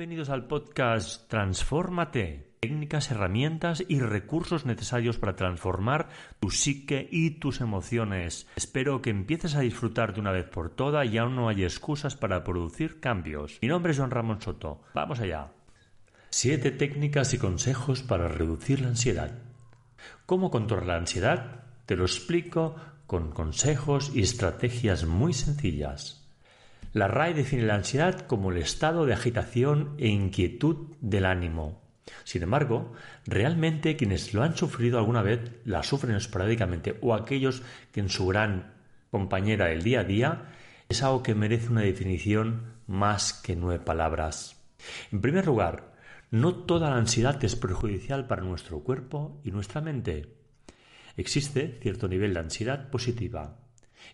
Bienvenidos al podcast Transfórmate. Técnicas, herramientas y recursos necesarios para transformar tu psique y tus emociones. Espero que empieces a disfrutar de una vez por todas y aún no hay excusas para producir cambios. Mi nombre es Juan Ramón Soto. Vamos allá. Siete técnicas y consejos para reducir la ansiedad. ¿Cómo controlar la ansiedad? Te lo explico con consejos y estrategias muy sencillas. La RAE define la ansiedad como el estado de agitación e inquietud del ánimo. Sin embargo, realmente quienes lo han sufrido alguna vez la sufren esporádicamente o aquellos que en su gran compañera del día a día es algo que merece una definición más que nueve palabras. En primer lugar, no toda la ansiedad es perjudicial para nuestro cuerpo y nuestra mente. Existe cierto nivel de ansiedad positiva,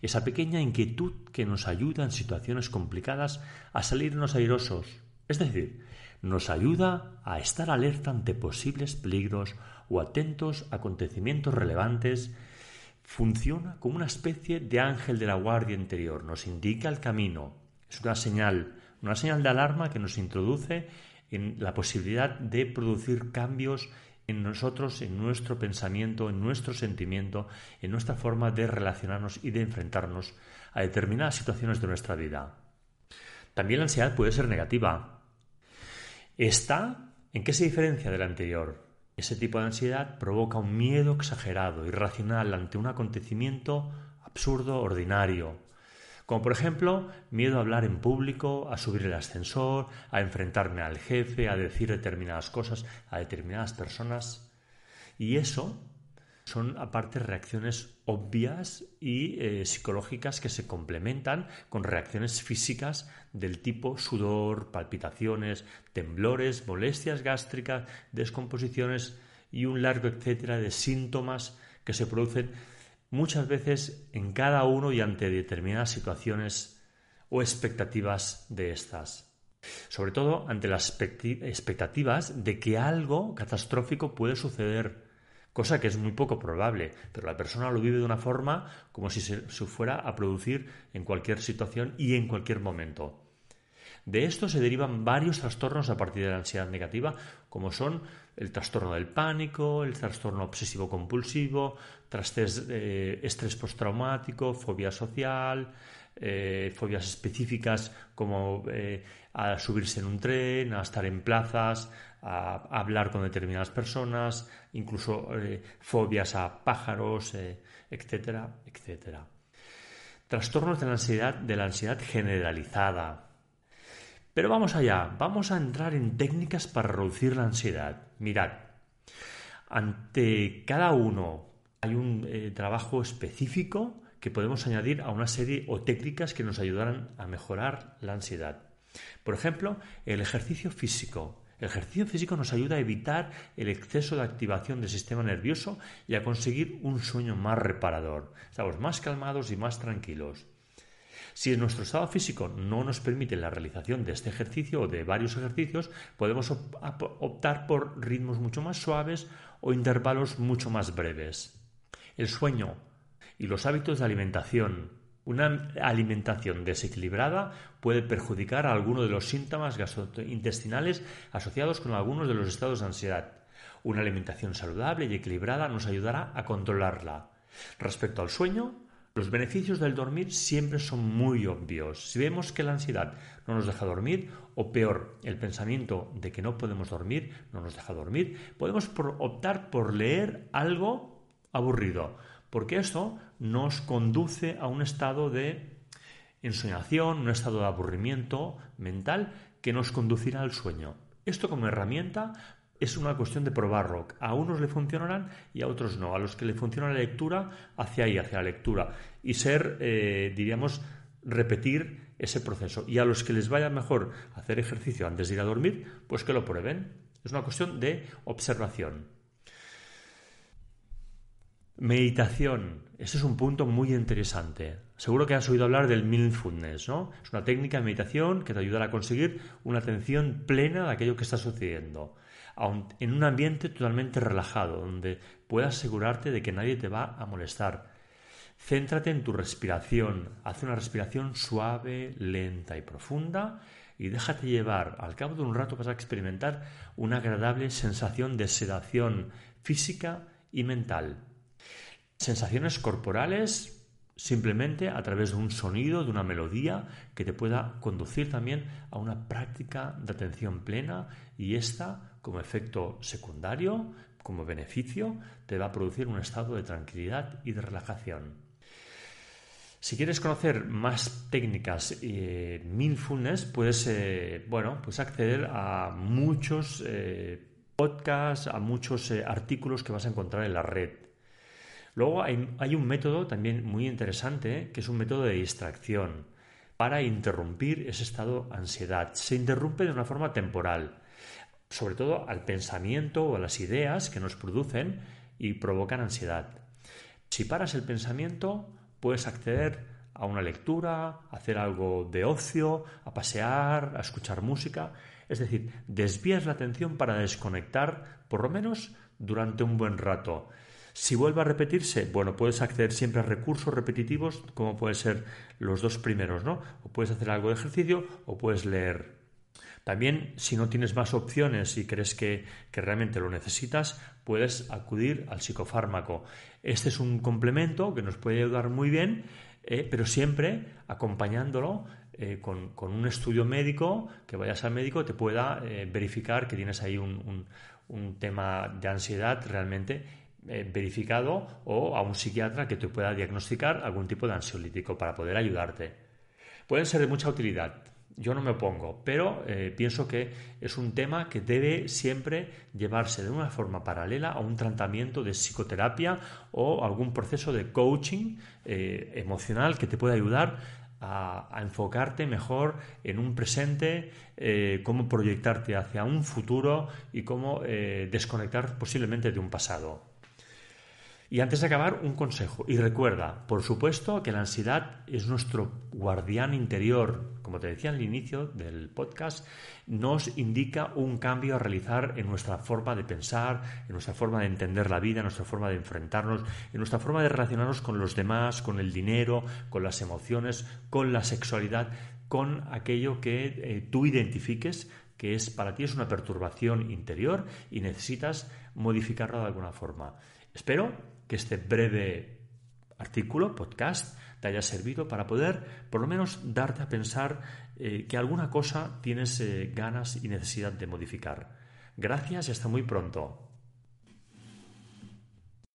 esa pequeña inquietud que nos ayuda en situaciones complicadas a salirnos airosos, es decir, nos ayuda a estar alerta ante posibles peligros o atentos a acontecimientos relevantes, funciona como una especie de ángel de la guardia interior, nos indica el camino, es una señal, una señal de alarma que nos introduce en la posibilidad de producir cambios en nosotros, en nuestro pensamiento, en nuestro sentimiento, en nuestra forma de relacionarnos y de enfrentarnos a determinadas situaciones de nuestra vida. También la ansiedad puede ser negativa. ¿Está en qué se diferencia de la anterior? Ese tipo de ansiedad provoca un miedo exagerado, irracional ante un acontecimiento absurdo, ordinario, como por ejemplo, miedo a hablar en público, a subir el ascensor, a enfrentarme al jefe, a decir determinadas cosas a determinadas personas. Y eso son aparte reacciones obvias y eh, psicológicas que se complementan con reacciones físicas del tipo sudor, palpitaciones, temblores, molestias gástricas, descomposiciones y un largo etcétera de síntomas que se producen muchas veces en cada uno y ante determinadas situaciones o expectativas de estas. Sobre todo ante las expectativas de que algo catastrófico puede suceder, cosa que es muy poco probable, pero la persona lo vive de una forma como si se fuera a producir en cualquier situación y en cualquier momento. De esto se derivan varios trastornos a partir de la ansiedad negativa, como son el trastorno del pánico, el trastorno obsesivo-compulsivo, eh, estrés postraumático, fobia social, eh, fobias específicas como eh, a subirse en un tren, a estar en plazas, a, hablar con determinadas personas, incluso fobias a pájaros, etcétera, etcétera. Trastornos de la ansiedad, de la ansiedad generalizada, pero vamos allá, vamos a entrar en técnicas para reducir la ansiedad. Mirad, ante cada uno hay un eh, trabajo específico que podemos añadir a una serie o técnicas que nos ayudarán a mejorar la ansiedad. Por ejemplo, el ejercicio físico. El ejercicio físico nos ayuda a evitar el exceso de activación del sistema nervioso y a conseguir un sueño más reparador. Estamos más calmados y más tranquilos. Si nuestro estado físico no nos permite la realización de este ejercicio o de varios ejercicios, podemos optar por ritmos mucho más suaves o intervalos mucho más breves. El sueño y los hábitos de alimentación. Una alimentación desequilibrada puede perjudicar a alguno de los síntomas gastrointestinales asociados con algunos de los estados de ansiedad. Una alimentación saludable y equilibrada nos ayudará a controlarla. Respecto al sueño, los beneficios del dormir siempre son muy obvios. Si vemos que la ansiedad no nos deja dormir, o peor, el pensamiento de que no podemos dormir no nos deja dormir, podemos optar por leer algo aburrido, porque eso nos conduce a un estado de ensoñación, un estado de aburrimiento mental que nos conducirá al sueño. Esto como herramienta es una cuestión de probarlo. A unos le funcionarán y a otros no. A los que le funciona la lectura, hacia ahí, hacia la lectura. Y ser, eh, diríamos, repetir ese proceso. Y a los que les vaya mejor hacer ejercicio antes de ir a dormir, pues que lo prueben. Es una cuestión de observación. Meditación. Ese es un punto muy interesante. Seguro que has oído hablar del mindfulness, ¿no? Es una técnica de meditación que te ayudará a conseguir una atención plena de aquello que está sucediendo en un ambiente totalmente relajado, donde puedas asegurarte de que nadie te va a molestar. Céntrate en tu respiración, haz una respiración suave, lenta y profunda y déjate llevar. Al cabo de un rato vas a experimentar una agradable sensación de sedación física y mental. Sensaciones corporales simplemente a través de un sonido, de una melodía que te pueda conducir también a una práctica de atención plena y esta, como efecto secundario, como beneficio, te va a producir un estado de tranquilidad y de relajación. Si quieres conocer más técnicas eh, mindfulness, puedes eh, bueno, pues acceder a muchos eh, podcasts, a muchos eh, artículos que vas a encontrar en la red. Luego hay, un método también muy interesante, que es un método de distracción para interrumpir ese estado de ansiedad. Se interrumpe de una forma temporal, sobre todo al pensamiento o a las ideas que nos producen y provocan ansiedad. Si paras el pensamiento, puedes acceder a una lectura, a hacer algo de ocio, a pasear, a escuchar música. Es decir, desvías la atención para desconectar por lo menos durante un buen rato. Si vuelve a repetirse, bueno, puedes acceder siempre a recursos repetitivos, como pueden ser los dos primeros, ¿no? O puedes hacer algo de ejercicio o puedes leer. También, si no tienes más opciones y crees que, que, realmente lo necesitas, puedes acudir al psicofármaco. Este es un complemento que nos puede ayudar muy bien, eh, pero siempre acompañándolo eh, con, un estudio médico, que vayas al médico te pueda eh, verificar que tienes ahí un, tema de ansiedad realmente verificado o a un psiquiatra que te pueda diagnosticar algún tipo de ansiolítico para poder ayudarte. Pueden ser de mucha utilidad. Yo no me opongo, pero pienso que es un tema que debe siempre llevarse de una forma paralela a un tratamiento de psicoterapia o algún proceso de coaching emocional que te pueda ayudar a, enfocarte mejor en un presente, eh, cómo proyectarte hacia un futuro y cómo eh, desconectar posiblemente de un pasado. Y antes de acabar, un consejo. Y recuerda, por supuesto, que la ansiedad es nuestro guardián interior. Como te decía al inicio del podcast, nos indica un cambio a realizar en nuestra forma de pensar, en nuestra forma de entender la vida, en nuestra forma de enfrentarnos, en nuestra forma de relacionarnos con los demás, con el dinero, con las emociones, con la sexualidad, con aquello que eh, tú identifiques que es para ti es una perturbación interior y necesitas modificarlo de alguna forma. Espero que este breve artículo, podcast, te haya servido para poder por lo menos darte a pensar eh, que alguna cosa tienes eh, ganas y necesidad de modificar. Gracias y hasta muy pronto.